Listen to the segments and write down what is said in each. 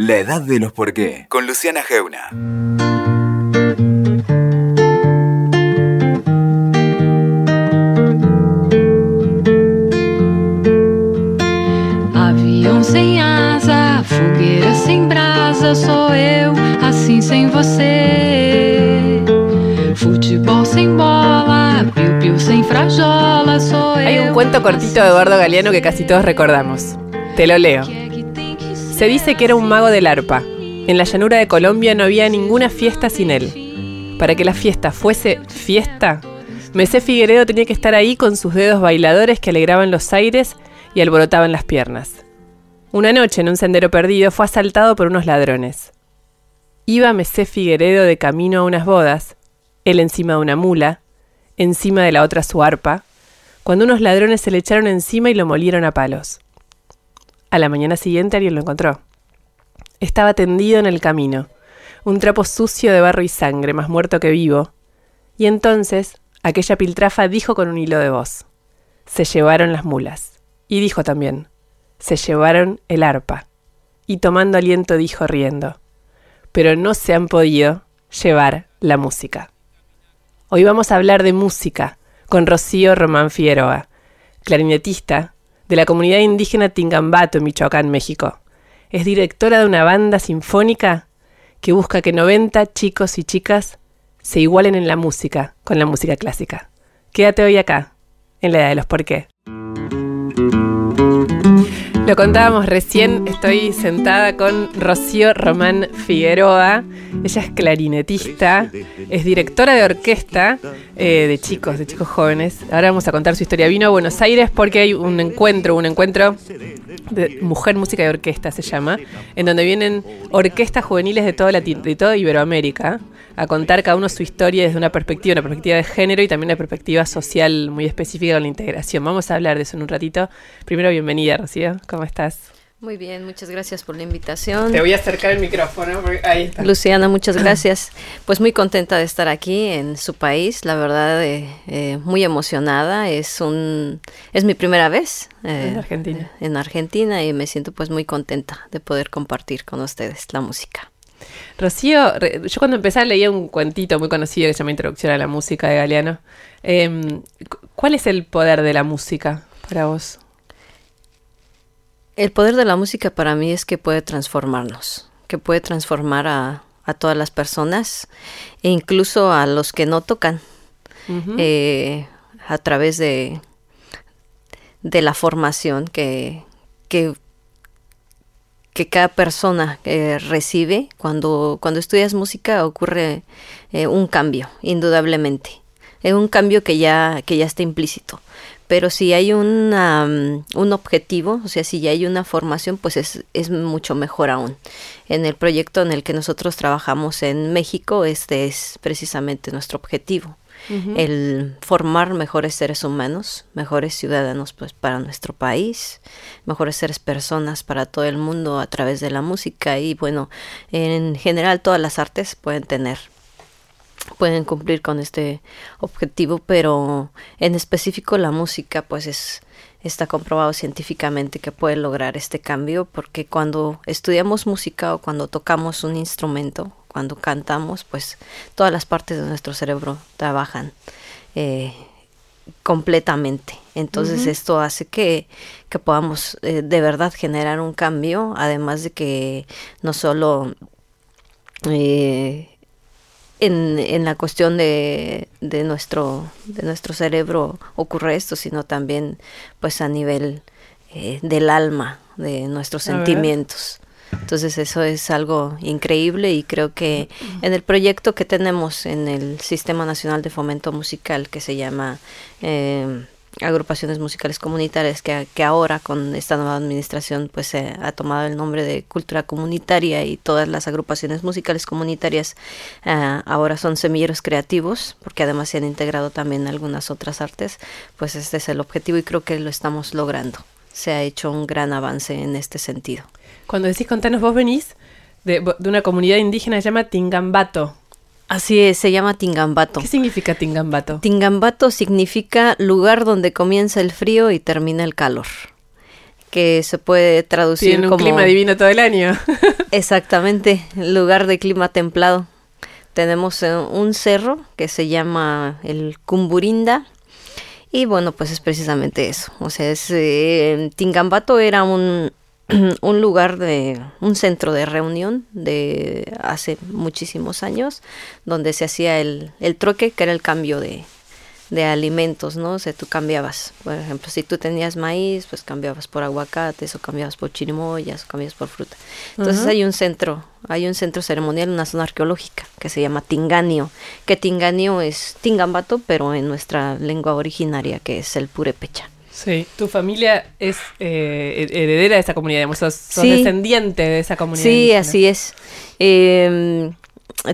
La edad de los por qué, con Luciana Geuna. Avião sem asa, fogueira sem brasa, sou eu, assim sem você. Futebol sem bola, piu-piu sem frajola, sou eu. Hay un cuento cortito de Eduardo Galeano que casi todos recordamos. Te lo leo. Se dice que era un mago del arpa. En la llanura de Colombia no había ninguna fiesta sin él. Para que la fiesta fuese fiesta, Mesé Figueredo tenía que estar ahí con sus dedos bailadores que alegraban los aires y alborotaban las piernas. Una noche, en un sendero perdido, fue asaltado por unos ladrones. Iba Mesé Figueredo de camino a unas bodas, él encima de una mula, encima de la otra su arpa, cuando unos ladrones se le echaron encima y lo molieron a palos. A la mañana siguiente alguien lo encontró. Estaba tendido en el camino, un trapo sucio de barro y sangre, más muerto que vivo. Y entonces aquella piltrafa dijo con un hilo de voz, se llevaron las mulas. Y dijo también, se llevaron el arpa. Y tomando aliento dijo riendo, pero no se han podido llevar la música. Hoy vamos a hablar de música con Rocío Román Figueroa, clarinetista de la comunidad indígena Tingambato en Michoacán, México. Es directora de una banda sinfónica que busca que 90 chicos y chicas se igualen en la música con la música clásica. Quédate hoy acá, en la edad de los por qué. Lo contábamos recién, estoy sentada con Rocío Román Figueroa. Ella es clarinetista, es directora de orquesta eh, de chicos, de chicos jóvenes. Ahora vamos a contar su historia. Vino a Buenos Aires porque hay un encuentro, un encuentro de Mujer, Música y Orquesta se llama, en donde vienen orquestas juveniles de, toda de toda Iberoamérica a contar cada uno su historia desde una perspectiva, una perspectiva de género y también una perspectiva social muy específica con la integración. Vamos a hablar de eso en un ratito. Primero, bienvenida, Rocío. ¿Cómo estás? Muy bien, muchas gracias por la invitación. Te voy a acercar el micrófono. porque Ahí está. Luciana, muchas gracias. Pues muy contenta de estar aquí en su país, la verdad, eh, eh, muy emocionada. Es un, es mi primera vez eh, En Argentina. en Argentina y me siento pues muy contenta de poder compartir con ustedes la música. Rocío, re- yo cuando empecé leía un cuentito muy conocido que se llama Introducción a la Música de Galeano. Em, cu- ¿Cuál es el poder de la música para vos? El poder de la música para mí es que puede transformarnos, que puede transformar a, a todas las personas e incluso a los que no tocan. Eh, a través de, de la formación que, que, que cada persona eh, recibe. Cuando, cuando estudias música ocurre eh, un cambio, indudablemente. Es un cambio que ya, que ya está implícito. Pero si hay una, mm, un objetivo, o sea, si ya hay una formación, pues es, es mucho mejor aún. En el proyecto en el que nosotros trabajamos en México, este es precisamente nuestro objetivo el formar mejores seres humanos, mejores ciudadanos pues para nuestro país, mejores seres personas para todo el mundo a través de la música y bueno, en general todas las artes pueden tener pueden cumplir con este objetivo, pero en específico la música pues es está comprobado científicamente que puede lograr este cambio porque cuando estudiamos música o cuando tocamos un instrumento, cuando cantamos, pues todas las partes de nuestro cerebro trabajan eh, completamente. Entonces esto hace que, que podamos eh, de verdad generar un cambio, además de que no solo eh, en, en la cuestión de, de nuestro de nuestro cerebro ocurre esto, sino también pues a nivel eh, del alma, de nuestros A ver. sentimientos. Entonces eso es algo increíble y creo que en el proyecto que tenemos en el Sistema Nacional de Fomento Musical que se llama eh, Agrupaciones Musicales Comunitarias, que, que ahora con esta nueva administración pues eh, ha tomado el nombre de Cultura Comunitaria y todas las agrupaciones musicales comunitarias ah, ahora son semilleros creativos, porque además se han integrado también algunas otras artes, pues este es el objetivo y creo que lo estamos logrando. Se ha hecho un gran avance en este sentido. Cuando decís contanos, vos venís de, de una comunidad indígena que se llama Tingambato. Así es, se llama Tingambato. ¿Qué significa Tingambato? Tingambato significa lugar donde comienza el frío y termina el calor. Que se puede traducir Tienen un como clima divino todo el año. Exactamente, lugar de clima templado. Tenemos eh, un cerro que se llama el Cumburinda. Y bueno, pues es precisamente eso. O sea, es, eh, Tingambato era un, un lugar de un centro de reunión de hace muchísimos años donde se hacía el, el troque que era el cambio de, de alimentos, ¿no? O sea, tú cambiabas, por ejemplo, si tú tenías maíz, pues cambiabas por aguacates o cambiabas por chirimoyas o cambiabas por fruta. Entonces hay un centro, hay un centro ceremonial, una zona arqueológica que se llama Tinganio, que Tinganio es Tingambato, pero en nuestra lengua originaria que es el purepecha. Sí, tu familia es eh, heredera de esa comunidad, digamos, sos, descendiente de esa comunidad. Sí, así es. Eh,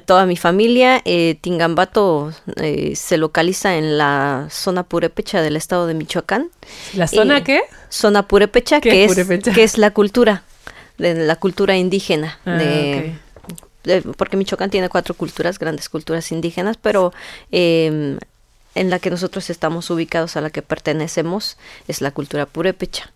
toda mi familia. Eh, Tingambato eh, se localiza en la zona purépecha del estado de Michoacán. ¿La zona qué? Zona purépecha, que, es, que es la cultura, de la cultura indígena. Ah, porque Michoacán tiene cuatro culturas, grandes culturas indígenas, pero em, en la que nosotros estamos ubicados, a la que pertenecemos, es la cultura purépecha.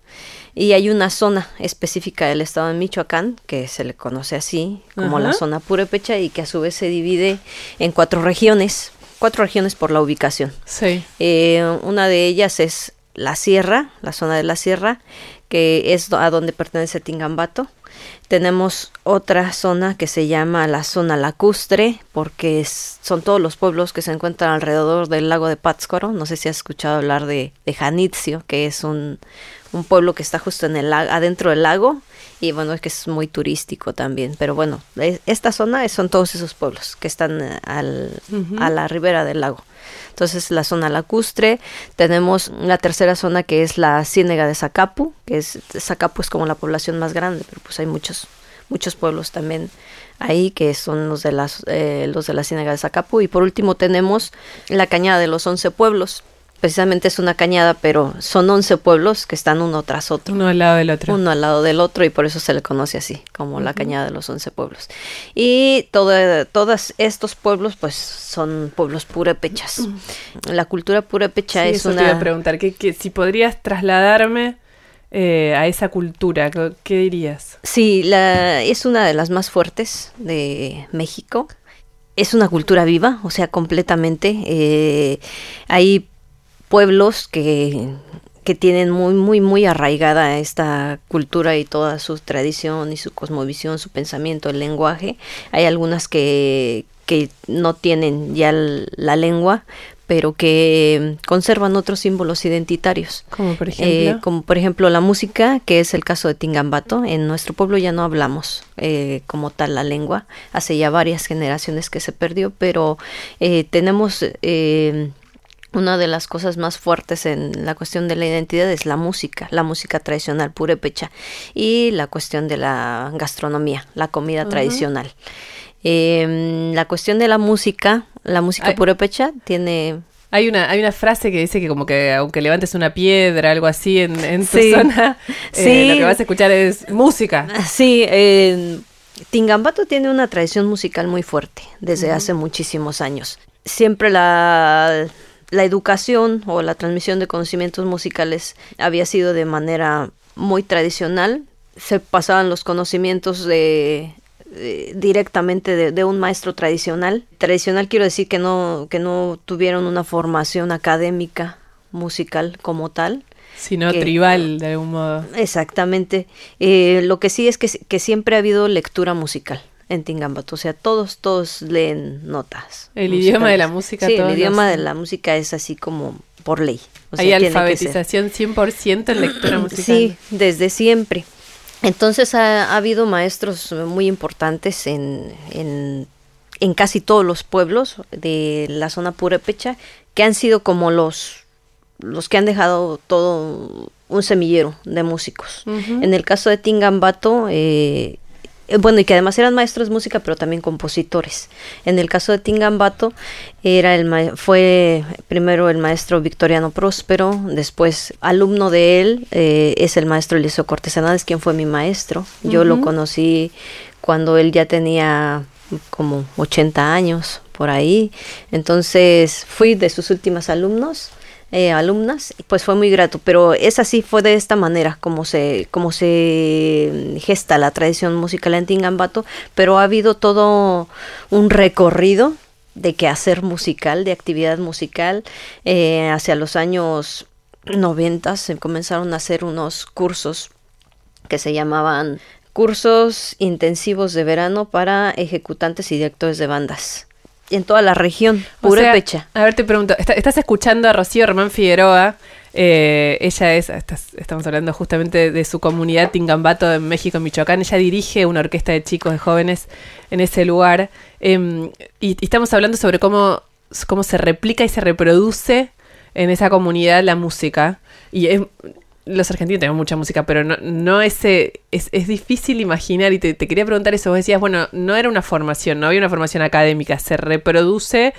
Y hay una zona específica del estado de Michoacán, que se le conoce así, como la zona purépecha, y que a su vez se divide en cuatro regiones, cuatro regiones por la ubicación. Sí. Eh, una de ellas es la sierra, la zona de la sierra, que es a donde pertenece Tingambato. Tenemos otra zona que se llama la zona lacustre, porque son todos los pueblos que se encuentran alrededor del lago de Pátzcuaro. No sé si has escuchado hablar de, de Janitzio, que es un, un pueblo que está justo en el adentro del lago y bueno, es que es muy turístico también, pero bueno, esta zona son todos esos pueblos que están eh, al, a la ribera del lago. Entonces la zona lacustre, tenemos la tercera zona que es la ciénega de Zacapu, que es Zacapu es como la población más grande, pero pues hay muchos muchos pueblos también ahí que son los de las eh, los de la ciénega de Zacapu. Y por último tenemos la cañada de los once pueblos precisamente es una cañada, pero son 11 pueblos que están uno tras otro. Uno al lado del otro. Uno al lado del otro y por eso se le conoce así, como la cañada de los 11 pueblos. Y todo, todos estos pueblos pues son pueblos purépechas. La cultura purépecha es eso una... Te iba a preguntar, que, si podrías trasladarme eh, a esa cultura, ¿qué, dirías? Sí, la, es una de las más fuertes de México. Es una cultura viva, o sea, completamente. Eh, hay pueblos que, que tienen muy, muy, muy arraigada esta cultura y toda su tradición y su cosmovisión, su pensamiento, el lenguaje. Hay algunas que, que no tienen ya la lengua, pero que conservan otros símbolos identitarios. Como por ejemplo. Eh, como por ejemplo la música, que es el caso de Tingambato. En nuestro pueblo ya no hablamos eh, como tal la lengua. Hace ya varias generaciones que se perdió, pero eh, tenemos una de las cosas más fuertes en la cuestión de la identidad es la música, la música tradicional purépecha y la cuestión de la gastronomía, la comida tradicional. Em, la cuestión de la música, la música purépecha tiene hay una, hay una frase que dice que como que aunque levantes una piedra, algo así en, en tu zona, eh, lo que vas a escuchar es música. Sí, eh, Tingambato tiene una tradición musical muy fuerte desde hace muchísimos años. Siempre la, la educación o la transmisión de conocimientos musicales había sido de manera muy tradicional. Se pasaban los conocimientos de, directamente de, un maestro tradicional. Tradicional quiero decir que no, que no tuvieron una formación académica musical como tal. Sino tribal, de algún modo. Exactamente. Eh, lo que sí es que, que siempre ha habido lectura musical en Tingambato. O sea, todos, todos leen notas. El idioma de la música. Sí, el idioma de la música es así como por ley. Hay alfabetización 100% en lectura musical. Sí, desde siempre. Entonces ha, habido maestros muy importantes en, en, en, casi todos los pueblos de la zona purépecha que han sido como los, los que han dejado todo un semillero de músicos. En el caso de Tingambato, eh, eh, bueno, y que además eran maestros de música, pero también compositores. En el caso de Tingambato, era el fue primero el maestro Victoriano Próspero, después alumno de él eh, es el maestro Eliseo Cortesanales, quien fue mi maestro. Yo lo conocí cuando él ya tenía como 80 años por ahí. Entonces fui de sus últimos alumnos eh, alumnas, pues fue muy grato, pero es así, fue de esta manera como se, como se gesta la tradición musical en Tingambato, pero ha habido todo un recorrido de quehacer musical, de actividad musical, eh, hacia los años 90 se comenzaron a hacer unos cursos que se llamaban cursos intensivos de verano para ejecutantes y directores de bandas en toda la región, Purépecha. a ver, te pregunto, ¿estás escuchando a Rocío Román Figueroa? Eh, ella es, estamos hablando justamente de, su comunidad Tingambato en México, Michoacán. Ella dirige una orquesta de chicos, de jóvenes en ese lugar. Em, y, y, estamos hablando sobre cómo, cómo se replica y se reproduce en esa comunidad la música. Y es, los argentinos tenemos mucha música, pero no, no ese, es, es difícil imaginar, y te, quería preguntar eso, vos decías, bueno, no era una formación, no había una formación académica, se reproduce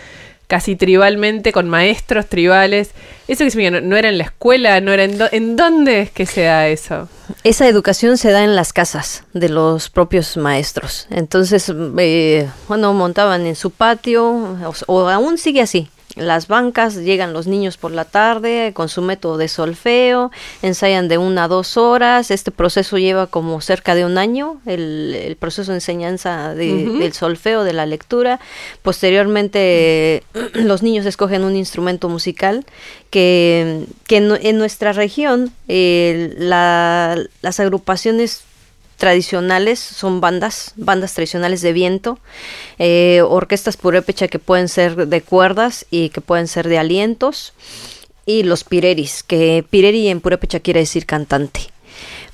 casi tribalmente con maestros tribales. ¿Eso que significa? ¿No, era en la escuela? ¿No era en, en dónde es que se da eso? Esa educación se da en las casas de los propios maestros. Entonces, eh, bueno, montaban en su patio, o aún sigue así las bancas, llegan los niños por la tarde con su método de solfeo, ensayan de una a dos horas, este proceso lleva como cerca de un año, el, proceso de enseñanza del solfeo, de la lectura, posteriormente los niños escogen un instrumento musical que, en, nuestra región eh, las agrupaciones tradicionales, son bandas, bandas tradicionales de viento, eh, orquestas purépecha que pueden ser de cuerdas y que pueden ser de alientos, y los pireris, que pireri en purépecha quiere decir cantante.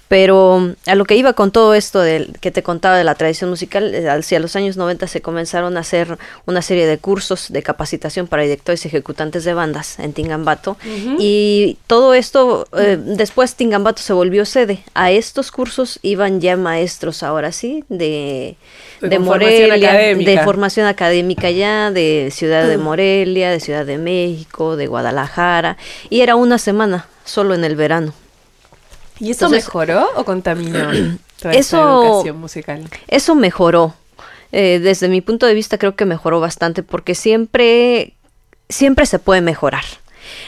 Pero a lo que iba con todo esto del, que te contaba de la tradición musical, eh, hacia los años 90 se comenzaron a hacer una serie de cursos de capacitación para directores y ejecutantes de bandas en Tingambato. Y todo esto, eh, después Tingambato se volvió sede. A estos cursos iban ya maestros, ahora sí, de, de, Morelia, de formación académica ya, de Ciudad de Morelia, de Ciudad de México, de Guadalajara. Y era una semana, solo en el verano. ¿Y eso mejoró o contaminó eso, educación musical? Eso mejoró. Eh, desde mi punto de vista creo que mejoró bastante porque siempre, siempre se puede mejorar.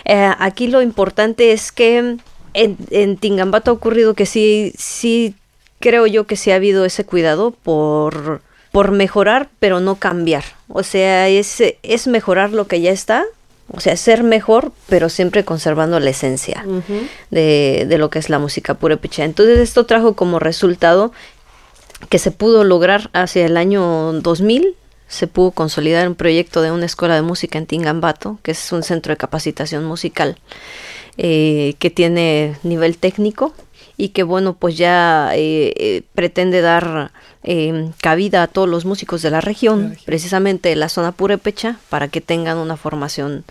Eh, aquí lo importante es que en, en, Tingambato ha ocurrido que sí, sí, creo yo que sí ha habido ese cuidado por, por mejorar, pero no cambiar. O sea, es, es mejorar lo que ya está, o sea, ser mejor, pero siempre conservando la esencia de, de, lo que es la música purépecha. Entonces esto trajo como resultado que se pudo lograr hacia el año 2000, se pudo consolidar un proyecto de una escuela de música en Tingambato, que es un centro de capacitación musical, eh, que tiene nivel técnico y que bueno, pues ya eh, eh, pretende dar eh, cabida a todos los músicos de la región, precisamente la zona purépecha, para que tengan una formación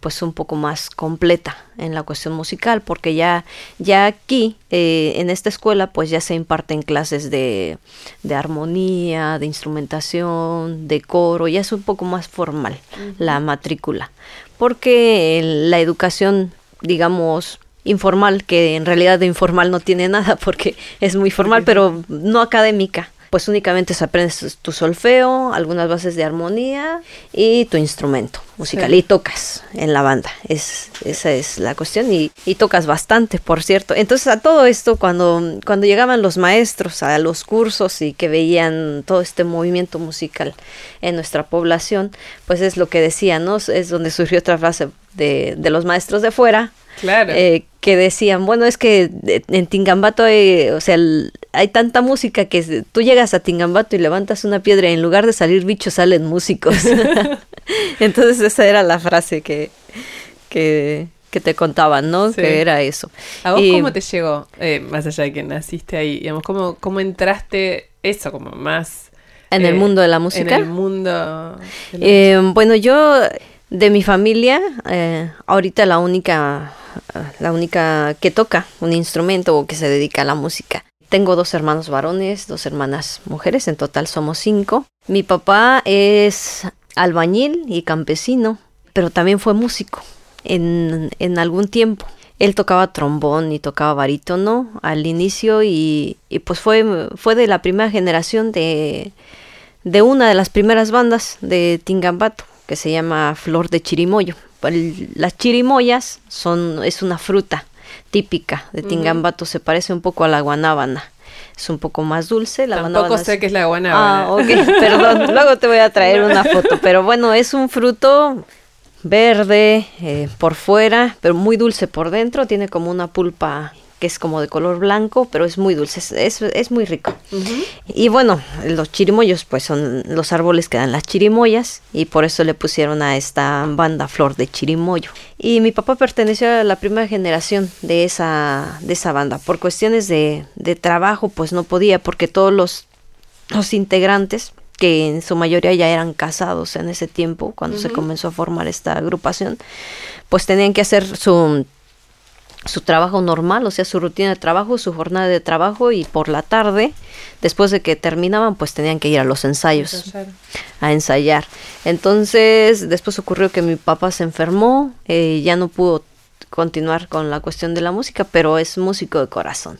pues un poco más completa en la cuestión musical, porque ya, ya aquí en esta escuela pues ya se imparten clases de, de, armonía, de instrumentación, de coro, ya es un poco más formal la matrícula, porque la educación digamos informal, que en realidad de informal no tiene nada porque es muy formal, pero no académica. Pues únicamente se aprendes tu solfeo, algunas bases de armonía y tu instrumento musical. Y tocas en la banda. Es, esa es la cuestión. Y, y, tocas bastante, por cierto. Entonces, a todo esto, cuando, cuando llegaban los maestros a los cursos y que veían todo este movimiento musical en nuestra población, pues es lo que decían, ¿no? Es donde surgió otra frase de, de los maestros de fuera, Claro. Eh, que decían, bueno, es que en Tingambato hay, o sea, hay tanta música que tú llegas a Tingambato y levantas una piedra y en lugar de salir bichos salen músicos. Entonces esa era la frase que, que, te contaban, ¿no? Que era eso. ¿A vos cómo te llegó, eh, más allá de que naciste ahí, digamos, cómo, cómo entraste eso, como más... En el eh, mundo de la música. En el mundo... bueno, yo de mi familia, ahorita la única la única que toca un instrumento o que se dedica a la música. Tengo dos hermanos varones, dos hermanas mujeres, en total somos cinco. Mi papá es albañil y campesino, pero también fue músico en, en algún tiempo. Él tocaba trombón y tocaba barítono al inicio y, y, pues fue, fue de la primera generación de, de una de las primeras bandas de Tingambato que se llama Flor de Chirimoyo las chirimoyas son, es una fruta típica de Tingambato, se parece un poco a la guanábana. Es un poco más dulce. La Tampoco guanábana sé es- qué es la guanábana. Ah, ok, perdón. Luego te voy a traer una foto. Pero bueno, es un fruto verde eh, por fuera, pero muy dulce por dentro. Tiene como una pulpa que es como de color blanco, pero es muy dulce, es, es- es muy rico. Y bueno, los chirimoyos pues son los árboles que dan las chirimoyas y por eso le pusieron a esta banda Flor de Chirimoyo. Y mi papá perteneció a la primera generación de esa, de esa banda. Por cuestiones de, de trabajo pues no podía porque todos los, los integrantes que en su mayoría ya eran casados en ese tiempo, cuando se comenzó a formar esta agrupación, pues tenían que hacer su, su trabajo normal, o sea, su rutina de trabajo, su jornada de trabajo y por la tarde, después de que terminaban, pues tenían que ir a los ensayos Ensayar. a ensayar. Entonces, después ocurrió que mi papá se enfermó, eh, ya no pudo continuar con la cuestión de la música, pero es músico de corazón.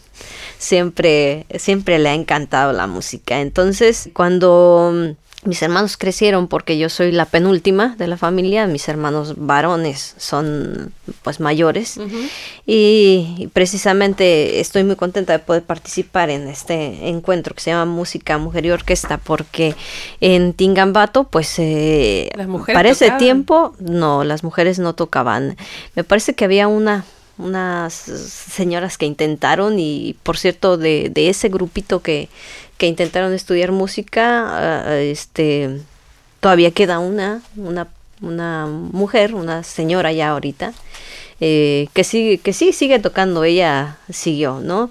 Siempre, siempre le ha encantado la música. Entonces, cuando mis hermanos crecieron, porque yo soy la penúltima de la familia, mis hermanos varones son pues mayores, y, y precisamente estoy muy contenta de poder participar en este encuentro que se llama Música, Mujer y Orquesta, porque en Tingambato, pues eh, para ese tocaban. tiempo, no, las mujeres no tocaban. Me parece que había una unas señoras que intentaron y por cierto de, de ese grupito que, que intentaron estudiar música ah, este todavía queda una una una mujer una señora ya ahorita eh, que sigue que sí sigue tocando ella siguió no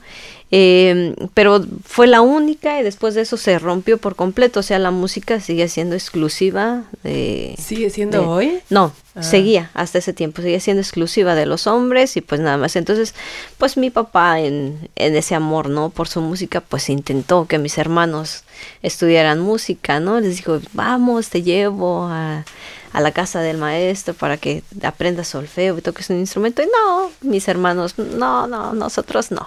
Eh, pero fue la única y después de eso se rompió por completo o sea la música sigue siendo exclusiva de ¿Sigue siendo de- hoy? no, Ah. seguía hasta ese tiempo, seguía siendo exclusiva de los hombres y pues nada más. Entonces, pues mi papá en, en ese amor, ¿no? Por su música, pues intentó que mis hermanos estudiaran música, ¿no? Les dijo, vamos, te llevo a, a la casa del maestro para que aprendas solfeo y toques un instrumento. Y no, mis hermanos, no, no, nosotros no.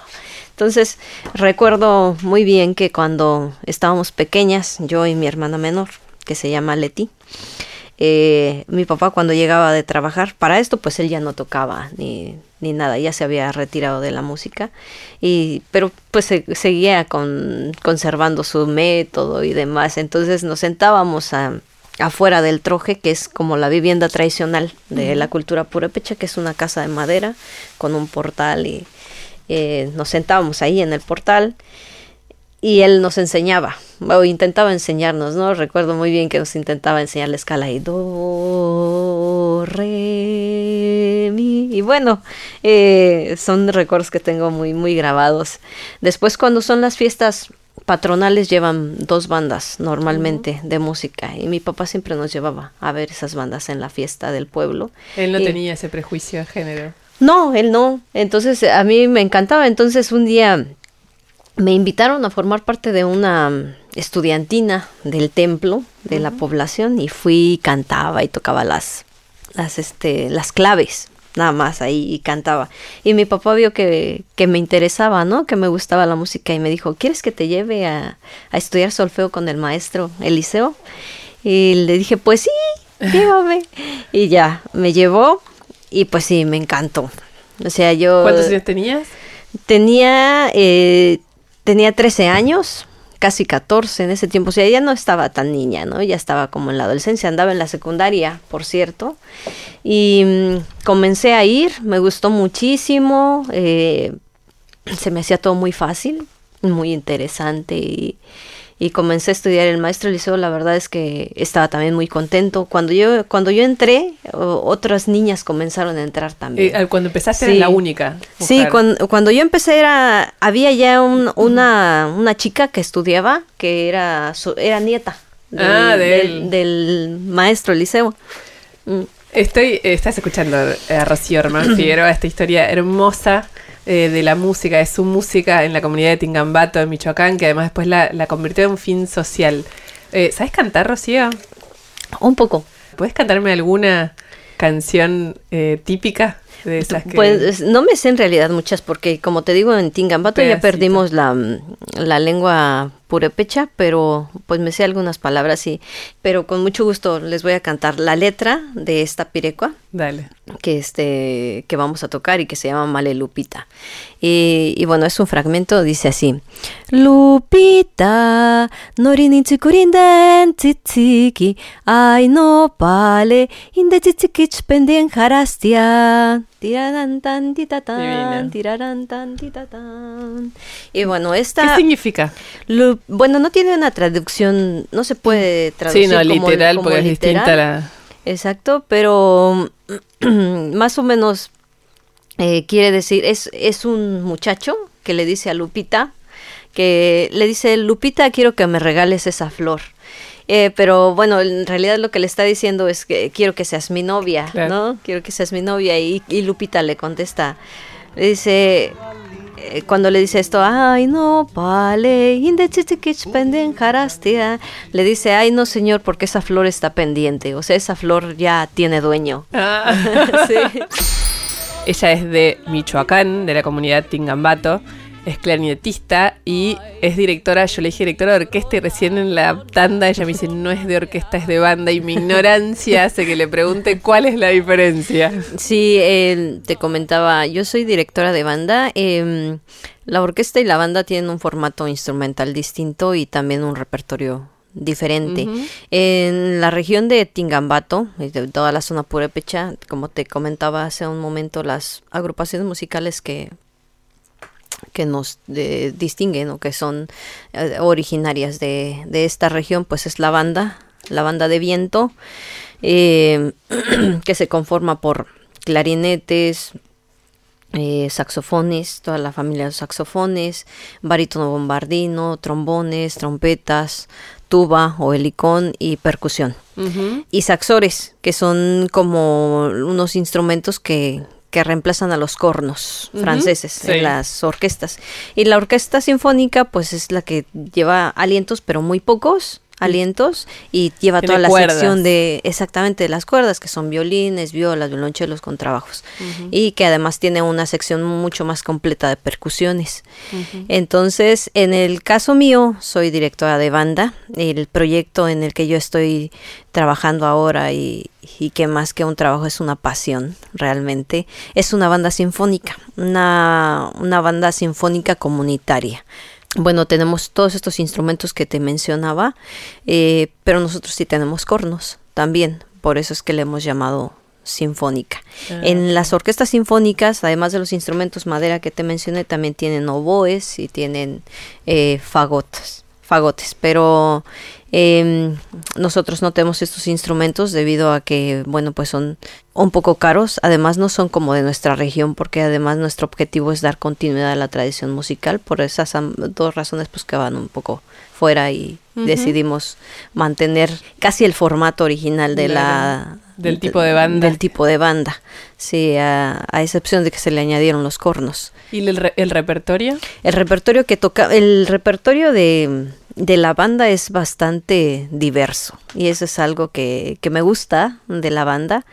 Entonces, recuerdo muy bien que cuando estábamos pequeñas, yo y mi hermana menor, que se llama Leti, eh, mi papá cuando llegaba de trabajar, para esto pues él ya no tocaba ni, ni nada, ya se había retirado de la música, y, pero pues se- seguía con, conservando su método y demás, entonces nos sentábamos a- afuera del troje, que es como la vivienda tradicional de la cultura purépecha, que es una casa de madera con un portal y eh, nos sentábamos ahí en el portal y él nos enseñaba, o intentaba enseñarnos, ¿no? Recuerdo muy bien que nos intentaba enseñar la escala y do, re, mi. Y bueno, eh, son recuerdos que tengo muy, muy grabados. Después, cuando son las fiestas patronales, llevan dos bandas normalmente de música. Y mi papá siempre nos llevaba a ver esas bandas en la fiesta del pueblo. Él no Y- tenía ese prejuicio de género. No, él no. Entonces a mí me encantaba. Entonces un día me invitaron a formar parte de una estudiantina del templo de la población y fui y cantaba y tocaba las las este las claves nada más ahí y cantaba. Y mi papá vio que, que me interesaba no que me gustaba la música y me dijo quieres que te lleve a, a estudiar solfeo con el maestro Eliseo y le dije pues sí llévame y ya me llevó y pues sí me encantó o sea yo ¿Cuántos años tenías? Tenía, eh, tenía 13 años, casi 14 en ese tiempo. O sea, ya no estaba tan niña, ¿no? Ya estaba como en la adolescencia, andaba en la secundaria, por cierto. Y mm, comencé a ir, me gustó muchísimo. eh, se me hacía todo muy fácil, muy interesante y, y comencé a estudiar el maestro liceo. La verdad es que estaba también muy contento. Cuando yo, cuando yo entré, otras niñas comenzaron a entrar también. Eh, cuando empezaste Sí. eras la única. Sí, cuando, cuando yo empecé era había ya un- una, una chica que estudiaba que era su- era nieta del, Ah, de del- maestro Eliseo. Mm. Estoy, estás escuchando a Rocío Hermán Figueroa, esta historia hermosa eh, de la música, de su música en la comunidad de Tingambato, en Michoacán, que además después la, la convirtió en un fin social. Eh, ¿Sabes cantar, Rocío? Un poco. ¿Puedes cantarme alguna canción eh, típica? de esas que... Pues no me sé en realidad muchas porque como te digo en Tingambato ya perdimos la, la lengua purépecha, pero pues me sé algunas palabras y pero con mucho gusto les voy a cantar la letra de esta pirecua Dale. que este que vamos a tocar y que se llama Male Lupita. Y, y bueno, es un fragmento, dice así. Lupita, norini tsukurinden tsitsiki, ay no pale, inde tsitsikich pendien jarastia. Tiraran tan titatan, Divina. tiraran tan titatan. Y bueno, ¿Qué esta significa? Lu- bueno, no tiene una traducción, no se puede traducir Sí, no, como- literal, como porque es literal. distinta la... Exacto, pero más o menos eh, quiere decir, es, es un muchacho que le dice a Lupita, que le dice, Lupita, quiero que me regales esa flor. Eh, pero bueno, en realidad lo que le está diciendo es que quiero que seas mi novia, Claro. ¿no? Quiero que seas mi novia. Y, y Lupita le contesta, le dice, eh, cuando le dice esto, ay no, vale, inde chichiquich penden jarastia", le dice, ay no señor, porque esa flor está pendiente, o sea, esa flor ya tiene dueño. Sí. Ella es de Michoacán, de la comunidad Tingambato. Es clarinetista y es directora, yo le dije directora de orquesta y recién en la tanda ella me dice no es de orquesta, es de banda y mi ignorancia hace que le pregunte cuál es la diferencia. Sí, eh, te comentaba, yo soy directora de banda. eh, la orquesta y la banda tienen un formato instrumental distinto y también un repertorio diferente. En la región de Tingambato, de toda la zona purépecha, como te comentaba hace un momento, las agrupaciones musicales que que nos eh, distinguen o que son eh, originarias de, de esta región, pues es la banda, la banda de viento, eh, que se conforma por clarinetes, saxofones, toda la familia de saxofones, barítono bombardino, trombones, trompetas, tuba o helicón y percusión. Y saxores, que son como unos instrumentos que, que reemplazan a los cornos franceses sí. en las orquestas. Y la orquesta sinfónica, pues es la que lleva alientos, pero muy pocos alientos y lleva Tiene toda la cuerdas. sección de exactamente de las cuerdas que son violines, violas, violonchelos con trabajos y que además tiene una sección mucho más completa de percusiones. Entonces, en el caso mío, soy directora de banda. El proyecto en el que yo estoy trabajando ahora y, y que más que un trabajo es una pasión realmente, es una banda sinfónica, una, una banda sinfónica comunitaria. Bueno, tenemos todos estos instrumentos que te mencionaba, eh, pero nosotros sí tenemos cornos también, por eso es que le hemos llamado sinfónica. Ah, En las orquestas sinfónicas, además de los instrumentos madera que te mencioné, también tienen oboes y tienen eh, fagotes, fagotes, pero eh, nosotros no tenemos estos instrumentos debido a que, bueno, pues son un poco caros, además no son como de nuestra región, porque además nuestro objetivo es dar continuidad a la tradición musical, por esas dos razones pues que van un poco fuera y decidimos mantener casi el formato original de la Del tipo de banda. del tipo de banda. Sí a, a excepción de que se le añadieron los cornos. ¿Y el, re- el repertorio? el repertorio que toca el repertorio de, de la banda es bastante diverso y eso es algo que, que me gusta de la banda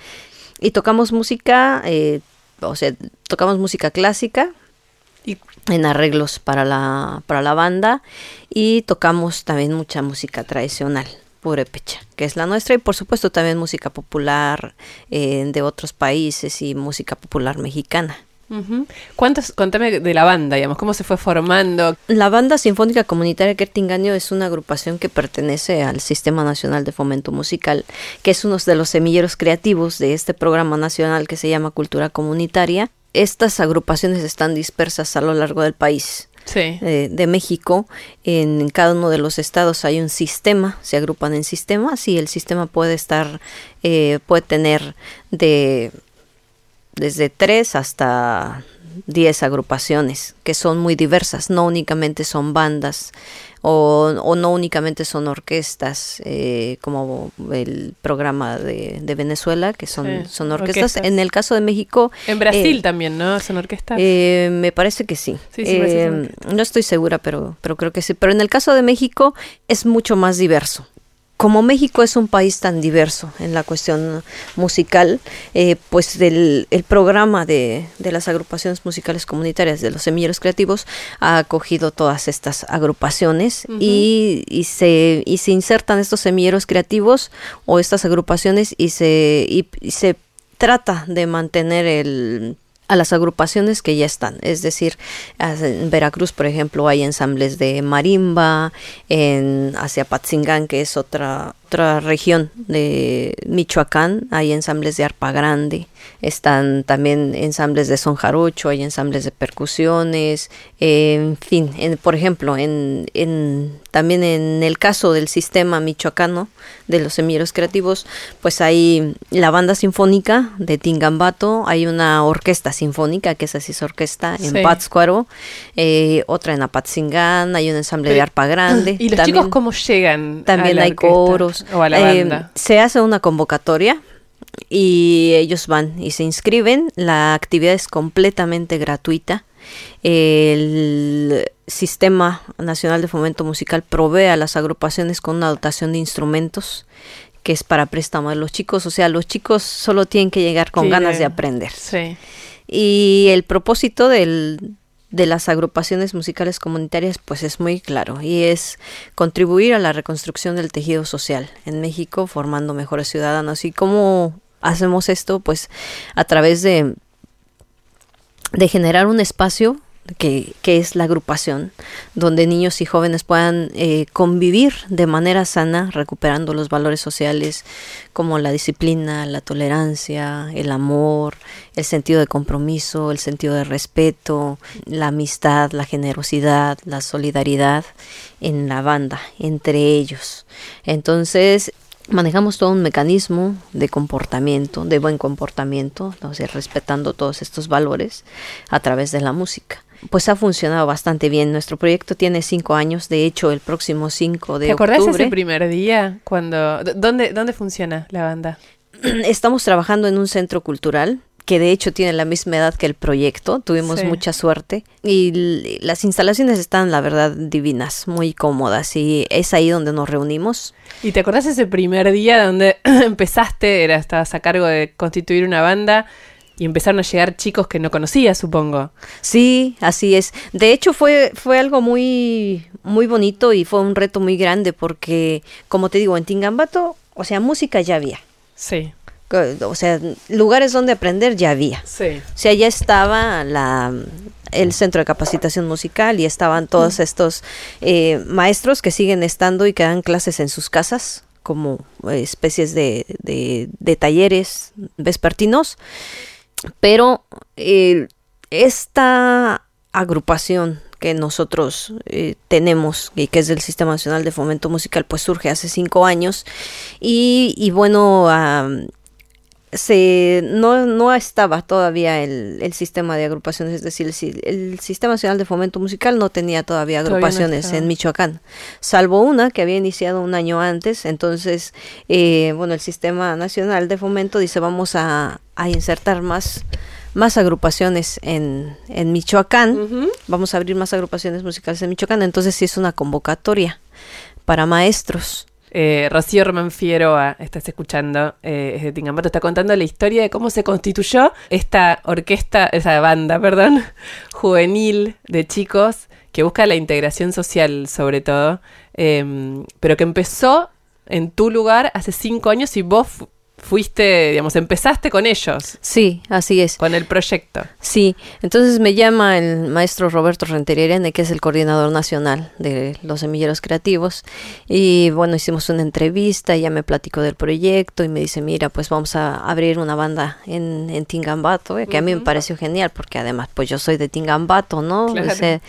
y tocamos música eh, o sea tocamos música clásica Y en arreglos para la, para la banda y tocamos también mucha música tradicional, purépecha, que es la nuestra y por supuesto también música popular eh, de otros países y música popular mexicana. Ujú. ¿Cuántos, contame de la banda, digamos, cómo se fue formando? La Banda Sinfónica Comunitaria Quertingaño es una agrupación que pertenece al Sistema Nacional de Fomento Musical, que es uno de los semilleros creativos de este programa nacional que se llama Cultura Comunitaria. Estas agrupaciones están dispersas a lo largo del país. Sí. eh, de México, en cada uno de los estados hay un sistema, se agrupan en sistemas y el sistema puede estar, eh, puede tener de desde tres hasta diez agrupaciones que son muy diversas, no únicamente son bandas o, o no únicamente son orquestas eh, como el programa de, de Venezuela que son, son orquestas. orquestas. En el caso de México En Brasil eh, también, ¿no? Son orquestas. eh, me parece que sí. Sí, no estoy segura, pero, pero creo que sí. Pero en el caso de México es mucho más diverso. Como México es un país tan diverso en la cuestión musical, eh, pues el, el programa de, de, las agrupaciones musicales comunitarias de los semilleros creativos ha acogido todas estas agrupaciones uh -huh. y, y, se, y se insertan estos semilleros creativos o estas agrupaciones y se, y, y se trata de mantener el a las agrupaciones que ya están. Es decir, en Veracruz, por ejemplo, hay ensambles de marimba, en hacia Patzingán, que es otra, otra región de Michoacán, hay ensambles de arpa grande, están también ensambles de son jarocho, hay ensambles de percusiones, eh, en fin, en, por ejemplo, en, en, también en el caso del sistema michoacano de los semilleros creativos, pues hay la banda sinfónica de Tingambato, hay una orquesta sinfónica, que es así es orquesta, en sí. Pátzcuaro, eh, otra en Apatzingán, hay un ensamble de arpa grande. ¿Y los también, chicos cómo llegan? También hay orquesta? coros. O a la eh, banda. se hace una convocatoria y ellos van y se inscriben. La actividad es completamente gratuita. El Sistema Nacional de Fomento Musical provee a las agrupaciones con una dotación de instrumentos que es para préstamo de los chicos. O sea, los chicos solo tienen que llegar con Sí, ganas de aprender. Sí. Y el propósito del, de las agrupaciones musicales comunitarias pues es muy claro y es contribuir a la reconstrucción del tejido social en México formando mejores ciudadanos. Y cómo hacemos esto pues a través de de generar un espacio que, que, es la agrupación, donde niños y jóvenes puedan eh, convivir de manera sana, recuperando los valores sociales como la disciplina, la tolerancia, el amor, el sentido de compromiso, el sentido de respeto, la amistad, la generosidad, la solidaridad en la banda, entre ellos. Entonces, manejamos todo un mecanismo de comportamiento, de buen comportamiento, respetando todos estos valores a través de la música pues ha funcionado bastante bien. Nuestro proyecto tiene cinco años, de hecho, el próximo 5 de ¿Te acordás octubre. ese primer día? cuando ¿Dónde, ¿Dónde funciona la banda? Estamos trabajando en un centro cultural que de hecho tiene la misma edad que el proyecto, tuvimos sí. mucha suerte y las instalaciones están la verdad divinas, muy cómodas y es ahí donde nos reunimos. ¿Y te acordás ese primer día donde empezaste, era, estabas a cargo de constituir una banda y empezaron a llegar chicos que no conocías, supongo. Sí, así es. De hecho fue fue algo muy muy bonito y fue un reto muy grande porque como te digo, en Tingambato, o sea, música ya había. Sí. O sea, lugares donde aprender ya había. Sí. O sea, ya estaba la el centro de capacitación musical y estaban todos estos eh, maestros que siguen estando y que dan clases en sus casas como eh, especies de, de, de talleres vespertinos pero eh, esta agrupación que nosotros eh, tenemos y que es del Sistema Nacional de Fomento Musical, pues surge hace cinco años. Y, bueno, uh, se no, no estaba todavía el, el, sistema de agrupaciones, es decir, el, el, Sistema Nacional de Fomento Musical no tenía todavía agrupaciones todavía no en Michoacán, salvo una que había iniciado un año antes, entonces, eh, bueno, el Sistema Nacional de Fomento dice vamos a, a insertar más más agrupaciones en, en Michoacán, uh -huh. vamos a abrir más agrupaciones musicales en Michoacán, entonces sí es una convocatoria para maestros. Eh, Rocío Román Figueroa, estás escuchando, eh, es de está contando la historia de cómo se constituyó esta orquesta, esa banda, perdón, juvenil de chicos que busca la integración social sobre todo, eh, pero que empezó en tu lugar hace cinco años y vos fuiste, digamos, empezaste con ellos. Sí, así es. Con el proyecto. Sí, entonces me llama el maestro Roberto Renteriere, que es el coordinador nacional de los semilleros creativos, y bueno, hicimos una entrevista, ya me platicó del proyecto y me dice, mira, pues vamos a abrir una banda en, en Tingambato, eh, que uh -huh. a mí me pareció genial, porque además, pues yo soy de Tingambato, ¿no? Claro. O sea,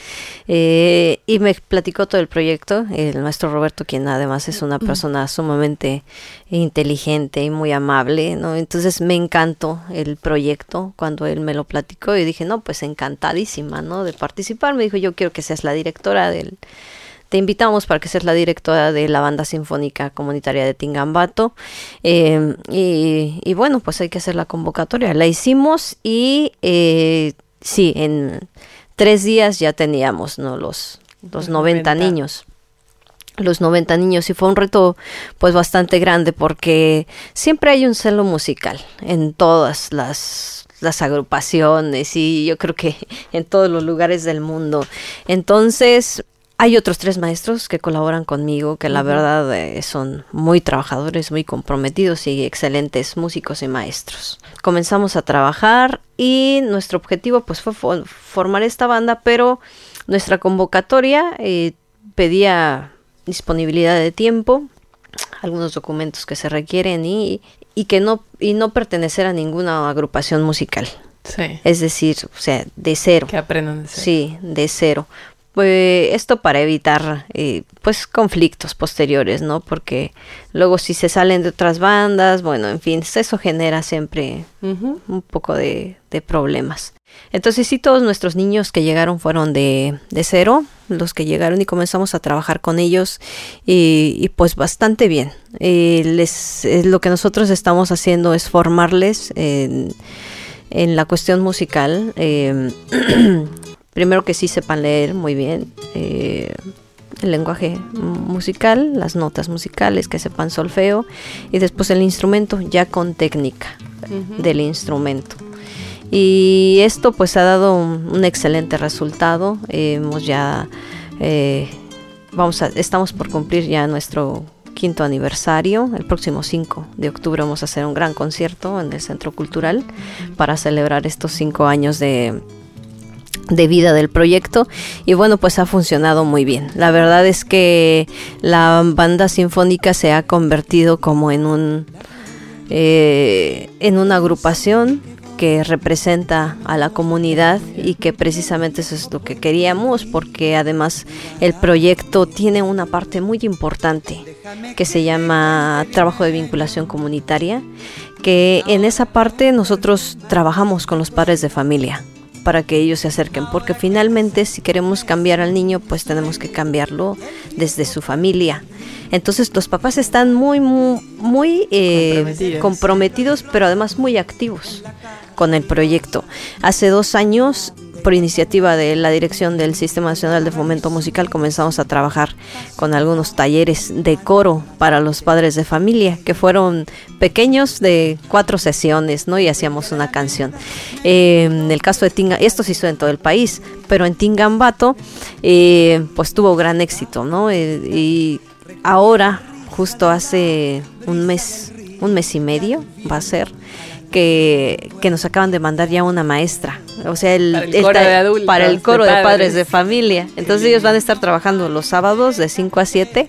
eh, y me platicó todo el proyecto, el maestro Roberto, quien además es una persona sumamente inteligente y muy amable, ¿no? Entonces me encantó el proyecto cuando él me lo platicó y dije, no, pues encantadísima, ¿no? De participar. Me dijo, yo quiero que seas la directora del... Te invitamos para que seas la directora de la banda sinfónica comunitaria de Tingambato. Eh, y, y, bueno, pues hay que hacer la convocatoria. La hicimos y eh, sí, en tres días ya teníamos, ¿no? Los, los 90, 90 niños. Los 90 niños y fue un reto pues bastante grande porque siempre hay un celo musical en todas las, las agrupaciones y yo creo que en todos los lugares del mundo. Entonces hay otros tres maestros que colaboran conmigo, que la verdad eh, son muy trabajadores, muy comprometidos y excelentes músicos y maestros. Comenzamos a trabajar y nuestro objetivo pues fue formar esta banda, pero nuestra convocatoria eh, pedía disponibilidad de tiempo, algunos documentos que se requieren y, y que no y no pertenecer a ninguna agrupación musical. Sí. Es decir, o sea, de cero. Que aprendan de cero. Sí, de cero. Pues esto para evitar eh, pues conflictos posteriores, ¿no? Porque luego si se salen de otras bandas, bueno, en fin, eso genera siempre un poco de, problemas. Entonces sí, todos nuestros niños que llegaron fueron de, de cero, los que llegaron y comenzamos a trabajar con ellos y, pues bastante bien. Eh, les, lo que nosotros estamos haciendo es formarles en, en la cuestión musical. Primero que sí sepan leer muy bien eh, el lenguaje musical, las notas musicales, que sepan solfeo y después el instrumento ya con técnica del instrumento. Y esto pues ha dado un, excelente resultado. hemos ya eh, vamos a, estamos por cumplir ya nuestro quinto aniversario. El próximo 5 de octubre vamos a hacer un gran concierto en el Centro Cultural para celebrar estos cinco años de, de vida del proyecto y bueno pues ha funcionado muy bien. La verdad es que la banda sinfónica se ha convertido como en un eh, en una agrupación que representa a la comunidad y que precisamente eso es lo que queríamos porque además el proyecto tiene una parte muy importante que se llama trabajo de vinculación comunitaria que en esa parte nosotros trabajamos con los padres de familia para que ellos se acerquen, porque finalmente si queremos cambiar al niño, pues tenemos que cambiarlo desde su familia. Entonces los papás están muy, muy, muy eh, comprometidos, pero además muy activos con el proyecto. Hace dos años por iniciativa de la dirección del Sistema Nacional de Fomento Musical comenzamos a trabajar con algunos talleres de coro para los padres de familia que fueron pequeños de cuatro sesiones, ¿no? Y hacíamos una canción. En el caso de Tinga, esto se hizo en todo el país, pero en Tingambato, eh, pues tuvo gran éxito, ¿no? Eh, y ahora, justo hace un mes, un mes y medio, va a ser, que, que nos acaban de mandar ya una maestra o sea, el, para el coro de adultos, para el coro de padres. de familia. Entonces ellos van a estar trabajando los sábados de 5 a 7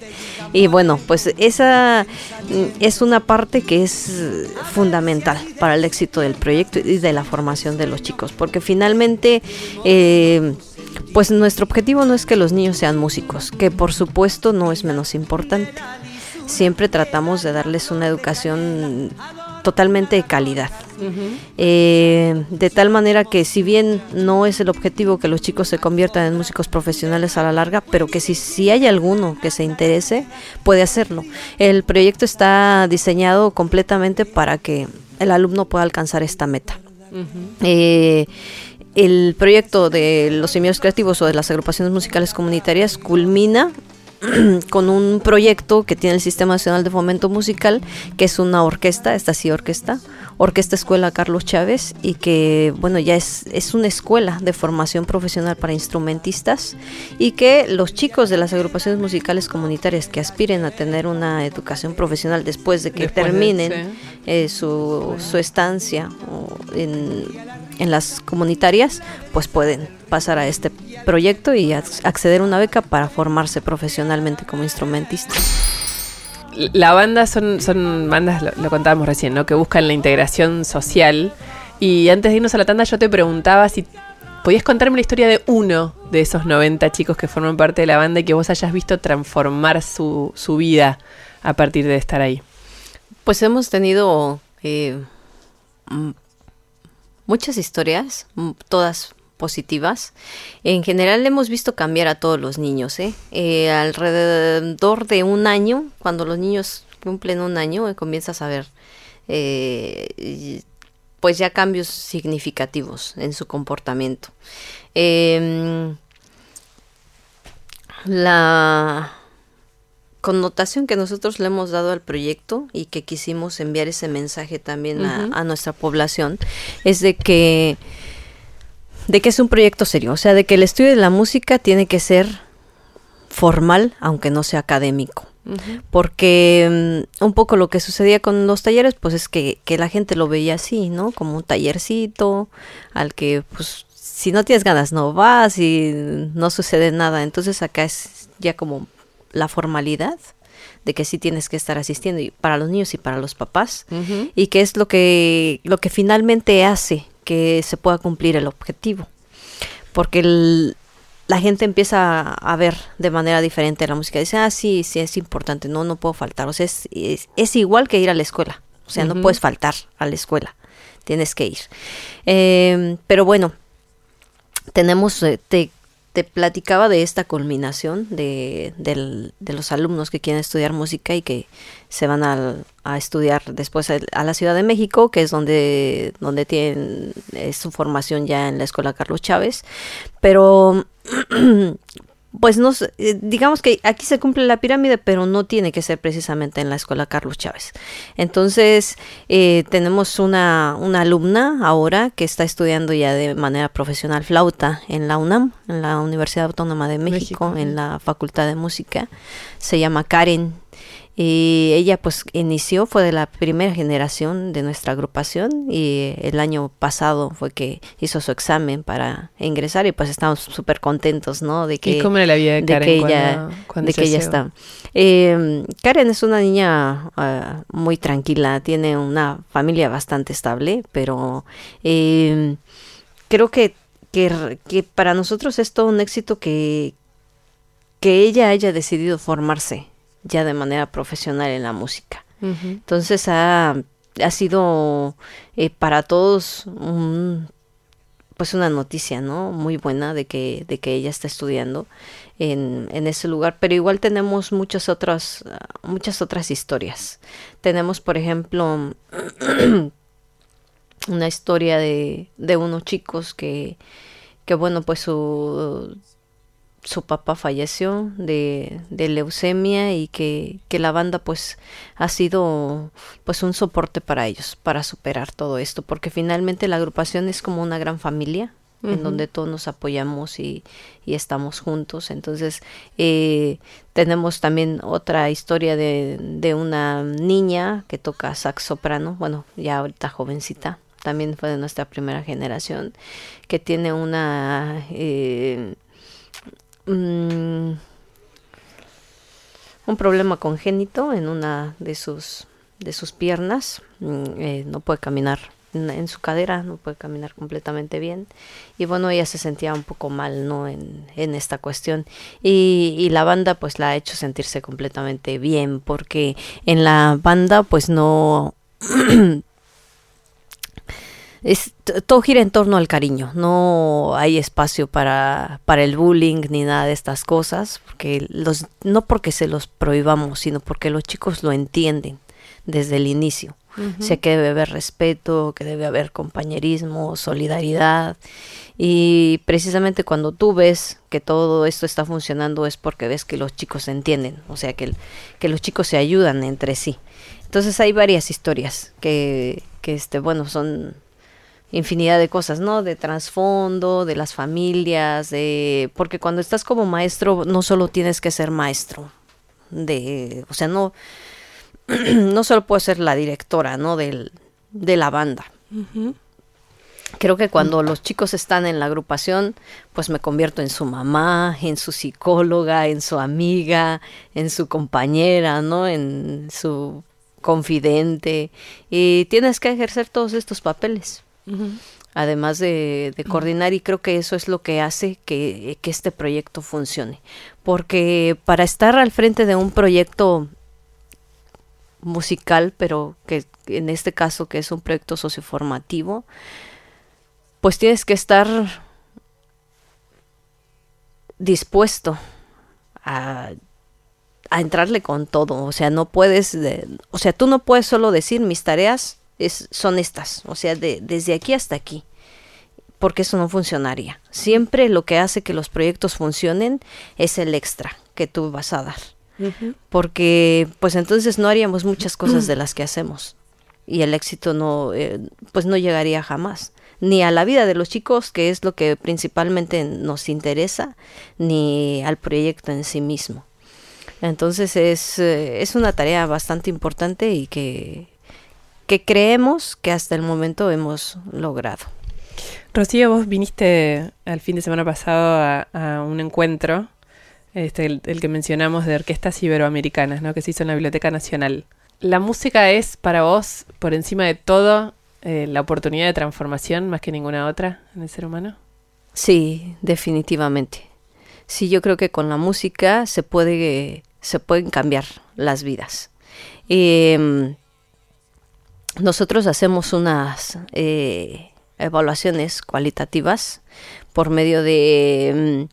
y bueno, pues esa mm, es una parte que es fundamental para el éxito del proyecto y de la formación de los chicos, porque finalmente eh, pues nuestro objetivo no es que los niños sean músicos, que por supuesto no es menos importante. Siempre tratamos de darles una educación totalmente de calidad. Eh, de tal manera que si bien no es el objetivo que los chicos se conviertan en músicos profesionales a la larga, pero que si, si hay alguno que se interese, puede hacerlo. El proyecto está diseñado completamente para que el alumno pueda alcanzar esta meta. Eh, el proyecto de los semilleros creativos o de las agrupaciones musicales comunitarias culmina con un proyecto que tiene el Sistema Nacional de Fomento Musical, que es una orquesta, esta sí orquesta, Orquesta Escuela Carlos Chávez, y que, bueno, ya es, es una escuela de formación profesional para instrumentistas, y que los chicos de las agrupaciones musicales comunitarias que aspiren a tener una educación profesional después de que terminen eh, su, su, estancia en, en las comunitarias, pues pueden pasar a este proyecto y acceder a una beca para formarse profesionalmente como instrumentista. La banda son, son bandas, lo, contábamos recién, ¿no? que buscan la integración social. Y antes de irnos a la tanda yo te preguntaba si podías contarme la historia de uno de esos 90 chicos que forman parte de la banda y que vos hayas visto transformar su, su vida a partir de estar ahí. Pues hemos tenido eh, muchas historias, todas positivas. En general hemos visto cambiar a todos los niños. ¿eh? ¿eh? alrededor de un año, cuando los niños cumplen un año, eh, comienzas a ver eh, pues ya cambios significativos en su comportamiento. Em, la connotación que nosotros le hemos dado al proyecto y que quisimos enviar ese mensaje también a, nuestra población es de que de que es un proyecto serio, o sea, de que el estudio de la música tiene que ser formal, aunque no sea académico. Porque mm, un poco lo que sucedía con los talleres, pues es que, que la gente lo veía así, ¿no? Como un tallercito al que, pues, si no tienes ganas, no vas y no sucede nada. Entonces acá es ya como la formalidad de que sí tienes que estar asistiendo y para los niños y para los papás y que es lo que lo que finalmente hace que se pueda cumplir el objetivo. Porque el- la gente empieza a ver de manera diferente la música. Dice ah sí sí es importante no no puedo faltar o sea es, es, es igual que ir a la escuela. O sea no puedes faltar a la escuela. Tienes que ir. Eh, pero bueno tenemos, te, te platicaba de esta culminación de, del- de los alumnos que quieren estudiar música y que se van al- a, estudiar después a, la Ciudad de México, que es donde, donde tienen eh, su formación ya en la Escuela Carlos Chávez. Pero pues no sé, eh, digamos que aquí se cumple la pirámide, pero no tiene que ser precisamente en la escuela Carlos Chávez. Entonces, eh, tenemos una, una alumna ahora que está estudiando ya de manera profesional flauta en la UNAM, en la Universidad Autónoma de México, México, en la Facultad de Música. Se llama Karen. Y ella pues inició, fue de la primera generación de nuestra agrupación y el año pasado fue que hizo su examen para ingresar y pues estamos súper contentos, ¿no? De que, ¿Y cómo era la vida de de Karen que cuando, ella, cuando de que ella está. Eh, Karen es una niña ah, muy tranquila, tiene una familia bastante estable, pero eh, creo que, que, que para nosotros es todo un éxito que, que ella haya decidido formarse ya de manera profesional en la música. Entonces ha, ha sido eh, para todos un, pues una noticia, ¿no? Muy buena de que, de que ella está estudiando en, en ese lugar. Pero igual tenemos muchas otras, muchas otras historias. Tenemos, por ejemplo, una historia de, de unos chicos que, que bueno, pues su, su papá falleció de, de leucemia y que, que la banda pues ha sido pues un soporte para ellos, para superar todo esto, porque finalmente la agrupación es como una gran familia en donde todos nos apoyamos y, y estamos juntos. Entonces, eh, tenemos también otra historia de, de una niña que toca sax soprano, bueno, ya ahorita jovencita, también fue de nuestra primera generación, que tiene una... eh, mm, un problema congénito en una de sus de sus piernas. Mm, eh, no puede caminar en, su cadera no puede caminar completamente bien. Y bueno ella se sentía un poco mal no en, en esta cuestión. Y la banda pues la ha hecho sentirse completamente bien porque en la banda pues no es, todo gira en torno al cariño, no hay espacio para, para el bullying ni nada de estas cosas, porque los, no porque se los prohibamos, sino porque los chicos lo entienden desde el inicio. O sea que debe haber respeto, que debe haber compañerismo, solidaridad. Y precisamente cuando tú ves que todo esto está funcionando es porque ves que los chicos se entienden, o sea que, el- que los chicos se ayudan entre sí. Entonces hay varias historias que, que este, bueno, son infinidad de cosas, ¿no? De trasfondo, de las familias, de porque cuando estás como maestro no solo tienes que ser maestro, de, o sea, no no solo puedes ser la directora, ¿no? Del, de la banda. Creo que cuando los chicos están en la agrupación, pues me convierto en su mamá, en su psicóloga, en su amiga, en su compañera, ¿no? En su confidente. Y tienes que ejercer todos estos papeles Además de, de coordinar y creo que eso es lo que hace que, que este proyecto funcione. Porque para estar al frente de un proyecto musical, pero que en este caso que es un proyecto socioformativo, pues tienes que estar dispuesto a, a entrarle con todo, o sea, no puedes, de- o sea, tú no puedes solo decir mis tareas es, son estas, o sea, de, desde aquí hasta aquí, porque eso no funcionaría. Siempre lo que hace que los proyectos funcionen es el extra que tú vas a dar. porque pues entonces no haríamos muchas cosas de las que hacemos y el éxito no, eh, pues no llegaría jamás ni a la vida de los chicos, que es lo que principalmente nos interesa, ni al proyecto en sí mismo. Entonces es, eh, es una tarea bastante importante y que, que creemos que hasta el momento hemos logrado. Rocío, vos viniste al fin de semana pasado a, un encuentro, este, el, el, que mencionamos de orquestas iberoamericanas, ¿no? que se hizo en la Biblioteca Nacional. ¿La música es para vos, por encima de todo, eh, la oportunidad de transformación más que ninguna otra en el ser humano? Sí, definitivamente. Sí, yo creo que con la música se puede, se pueden cambiar las vidas. Em, nosotros hacemos unas eh, evaluaciones cualitativas por medio de, em,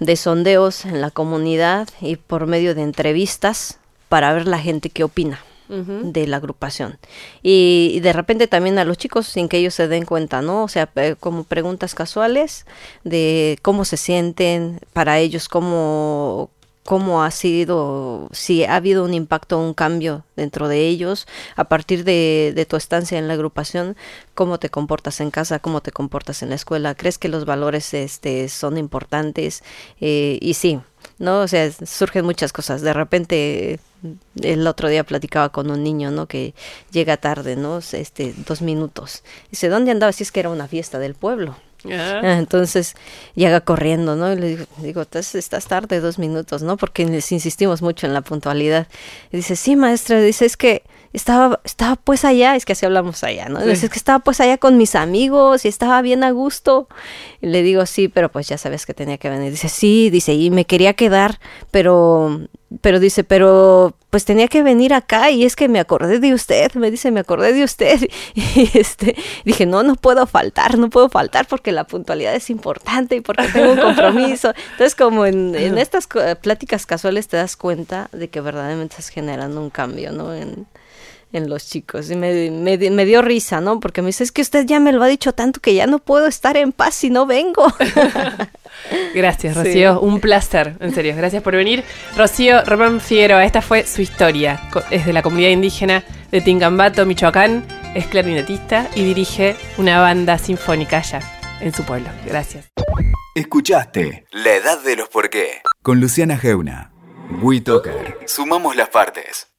de sondeos en la comunidad y por medio de entrevistas para ver la gente qué opina de la agrupación. Y, de repente también a los chicos sin que ellos se den cuenta, ¿no? O sea, como preguntas casuales de cómo se sienten para ellos, cómo, cómo ha sido, si ha habido un impacto, un cambio dentro de ellos a partir de, tu estancia en la agrupación, cómo te comportas en casa, cómo te comportas en la escuela, crees que los valores este, son importantes eh, y sí, ¿no? O sea, surgen muchas cosas. De repente, el otro día platicaba con un niño, ¿no? Que llega tarde, ¿no? Este, dos minutos. Dice, ¿dónde andaba? Si es que era una fiesta del pueblo. Ah, entonces llega corriendo, ¿no? Y le digo, digo estás, tarde dos minutos, ¿no? Porque les insistimos mucho en la puntualidad. Y dice, sí, maestra, dice, es que estaba, estaba pues allá, es que así hablamos allá, ¿no? Dice, es que estaba pues allá con mis amigos y estaba bien a gusto. Y le digo, sí, pero pues ya sabes que tenía que venir. Dice, sí, dice, y me quería quedar, pero pero dice, pero pues tenía que venir acá y es que me acordé de usted, me dice, me acordé de usted. Y este, dije, no, no puedo faltar, no puedo faltar porque la puntualidad es importante y porque tengo un compromiso. Entonces, como en, en estas pláticas casuales te das cuenta de que verdaderamente estás generando un cambio, ¿no? En, en los chicos. Y me, me, me, dio risa, ¿no? Porque me dice, es que usted ya me lo ha dicho tanto que ya no puedo estar en paz si no vengo. Gracias, Rocío. Un placer, en serio. Gracias por venir. Rocío Román Figueroa, esta fue su historia. Es de la comunidad indígena de Tingambato, Michoacán. Es clarinetista y dirige una banda sinfónica allá, en su pueblo. Gracias. Escuchaste La Edad de los Por qué con Luciana Geuna. WeToker. Sumamos las partes.